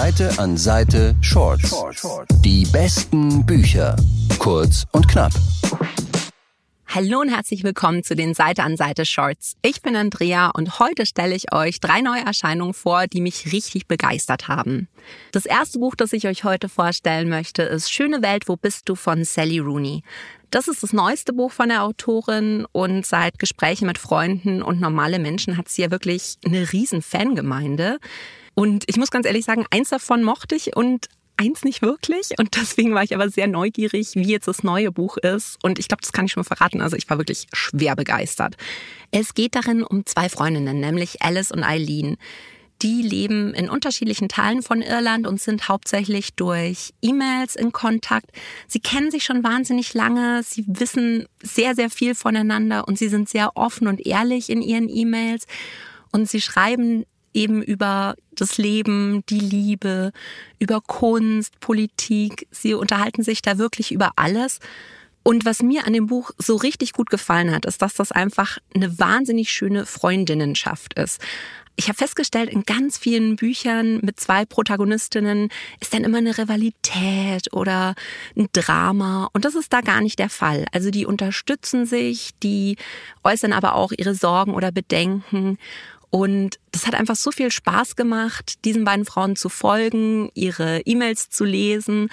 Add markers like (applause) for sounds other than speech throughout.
Seite an Seite Shorts. Die besten Bücher. Kurz und knapp. Hallo und herzlich willkommen zu den Seite an Seite Shorts. Ich bin Andrea und heute stelle ich euch drei neue Erscheinungen vor, die mich richtig begeistert haben. Das erste Buch, das ich euch heute vorstellen möchte, ist Schöne Welt, wo bist du von Sally Rooney. Das ist das neueste Buch von der Autorin und seit Gesprächen mit Freunden und normale Menschen hat sie ja wirklich eine riesen Fangemeinde. Und ich muss ganz ehrlich sagen, eins davon mochte ich und eins nicht wirklich. Und (laughs) deswegen war ich aber sehr neugierig, wie jetzt das neue Buch ist. Und ich glaube, das kann ich schon mal verraten. Also ich war wirklich schwer begeistert. Es geht darin um zwei Freundinnen, nämlich Alice und Eileen. Die leben in unterschiedlichen Teilen von Irland und sind hauptsächlich durch E-Mails in Kontakt. Sie kennen sich schon wahnsinnig lange, sie wissen sehr, sehr viel voneinander und sie sind sehr offen und ehrlich in ihren E-Mails. Und sie schreiben eben über das Leben, die Liebe, über Kunst, Politik. Sie unterhalten sich da wirklich über alles. Und was mir an dem Buch so richtig gut gefallen hat, ist, dass das einfach eine wahnsinnig schöne Freundinnenschaft ist. Ich habe festgestellt, in ganz vielen Büchern mit zwei Protagonistinnen ist dann immer eine Rivalität oder ein Drama. Und das ist da gar nicht der Fall. Also die unterstützen sich, die äußern aber auch ihre Sorgen oder Bedenken. Und das hat einfach so viel Spaß gemacht, diesen beiden Frauen zu folgen, ihre E-Mails zu lesen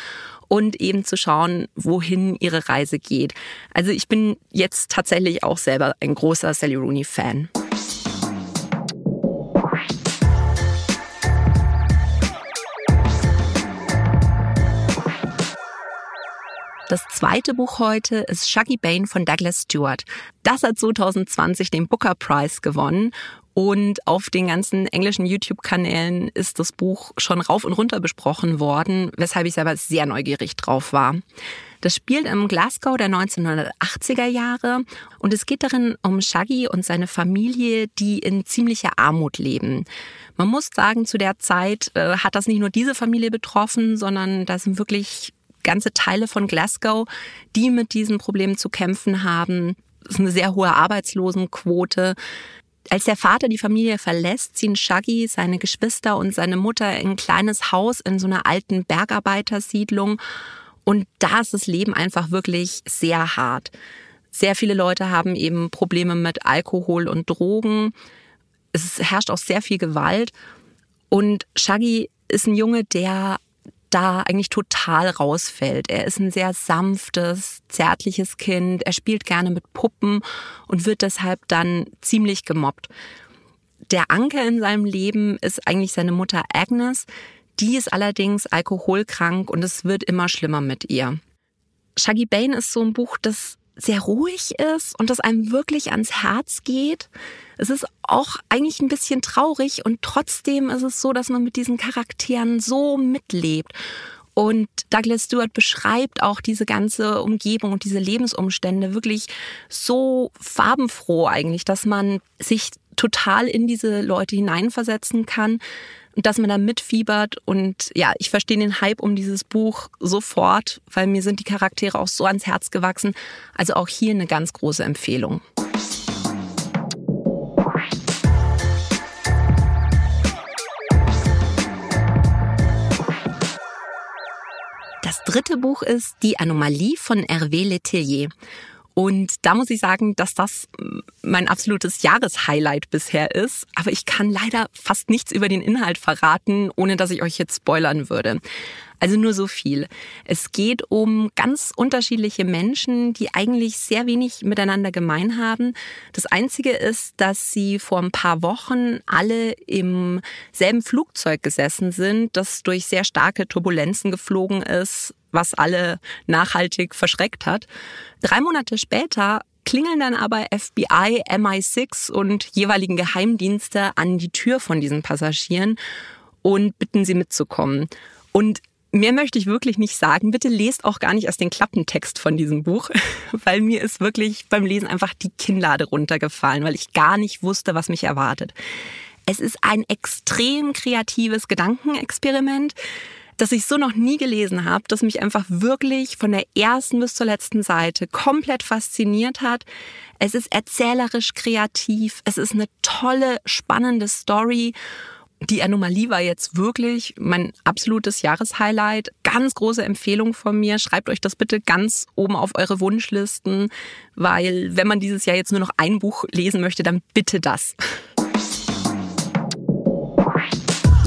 und eben zu schauen, wohin ihre Reise geht. Also ich bin jetzt tatsächlich auch selber ein großer Sally Rooney-Fan. Das zweite Buch heute ist Shaggy Bane von Douglas Stewart. Das hat 2020 den Booker Prize gewonnen und auf den ganzen englischen YouTube-Kanälen ist das Buch schon rauf und runter besprochen worden, weshalb ich selber sehr neugierig drauf war. Das spielt im Glasgow der 1980er Jahre und es geht darin um Shaggy und seine Familie, die in ziemlicher Armut leben. Man muss sagen, zu der Zeit äh, hat das nicht nur diese Familie betroffen, sondern da sind wirklich ganze Teile von Glasgow, die mit diesen Problemen zu kämpfen haben. Es ist eine sehr hohe Arbeitslosenquote. Als der Vater die Familie verlässt, ziehen Shaggy, seine Geschwister und seine Mutter in ein kleines Haus in so einer alten Bergarbeitersiedlung. Und da ist das Leben einfach wirklich sehr hart. Sehr viele Leute haben eben Probleme mit Alkohol und Drogen. Es herrscht auch sehr viel Gewalt. Und Shaggy ist ein Junge, der da eigentlich total rausfällt. Er ist ein sehr sanftes, zärtliches Kind. Er spielt gerne mit Puppen und wird deshalb dann ziemlich gemobbt. Der Anker in seinem Leben ist eigentlich seine Mutter Agnes. Die ist allerdings alkoholkrank und es wird immer schlimmer mit ihr. Shaggy Bane ist so ein Buch, das sehr ruhig ist und das einem wirklich ans Herz geht. Es ist auch eigentlich ein bisschen traurig und trotzdem ist es so, dass man mit diesen Charakteren so mitlebt. Und Douglas Stewart beschreibt auch diese ganze Umgebung und diese Lebensumstände wirklich so farbenfroh eigentlich, dass man sich total in diese Leute hineinversetzen kann dass man da mitfiebert. Und ja, ich verstehe den Hype um dieses Buch sofort, weil mir sind die Charaktere auch so ans Herz gewachsen. Also auch hier eine ganz große Empfehlung. Das dritte Buch ist Die Anomalie von Hervé Letellier. Und da muss ich sagen, dass das mein absolutes Jahreshighlight bisher ist. Aber ich kann leider fast nichts über den Inhalt verraten, ohne dass ich euch jetzt spoilern würde. Also nur so viel. Es geht um ganz unterschiedliche Menschen, die eigentlich sehr wenig miteinander gemein haben. Das Einzige ist, dass sie vor ein paar Wochen alle im selben Flugzeug gesessen sind, das durch sehr starke Turbulenzen geflogen ist, was alle nachhaltig verschreckt hat. Drei Monate später klingeln dann aber FBI, MI6 und jeweiligen Geheimdienste an die Tür von diesen Passagieren und bitten sie mitzukommen. Und Mehr möchte ich wirklich nicht sagen. Bitte lest auch gar nicht erst den Klappentext von diesem Buch, (laughs) weil mir ist wirklich beim Lesen einfach die Kinnlade runtergefallen, weil ich gar nicht wusste, was mich erwartet. Es ist ein extrem kreatives Gedankenexperiment, das ich so noch nie gelesen habe, das mich einfach wirklich von der ersten bis zur letzten Seite komplett fasziniert hat. Es ist erzählerisch kreativ, es ist eine tolle, spannende Story Die Anomalie war jetzt wirklich mein absolutes Jahreshighlight. Ganz große Empfehlung von mir. Schreibt euch das bitte ganz oben auf eure Wunschlisten, weil wenn man dieses Jahr jetzt nur noch ein Buch lesen möchte, dann bitte das.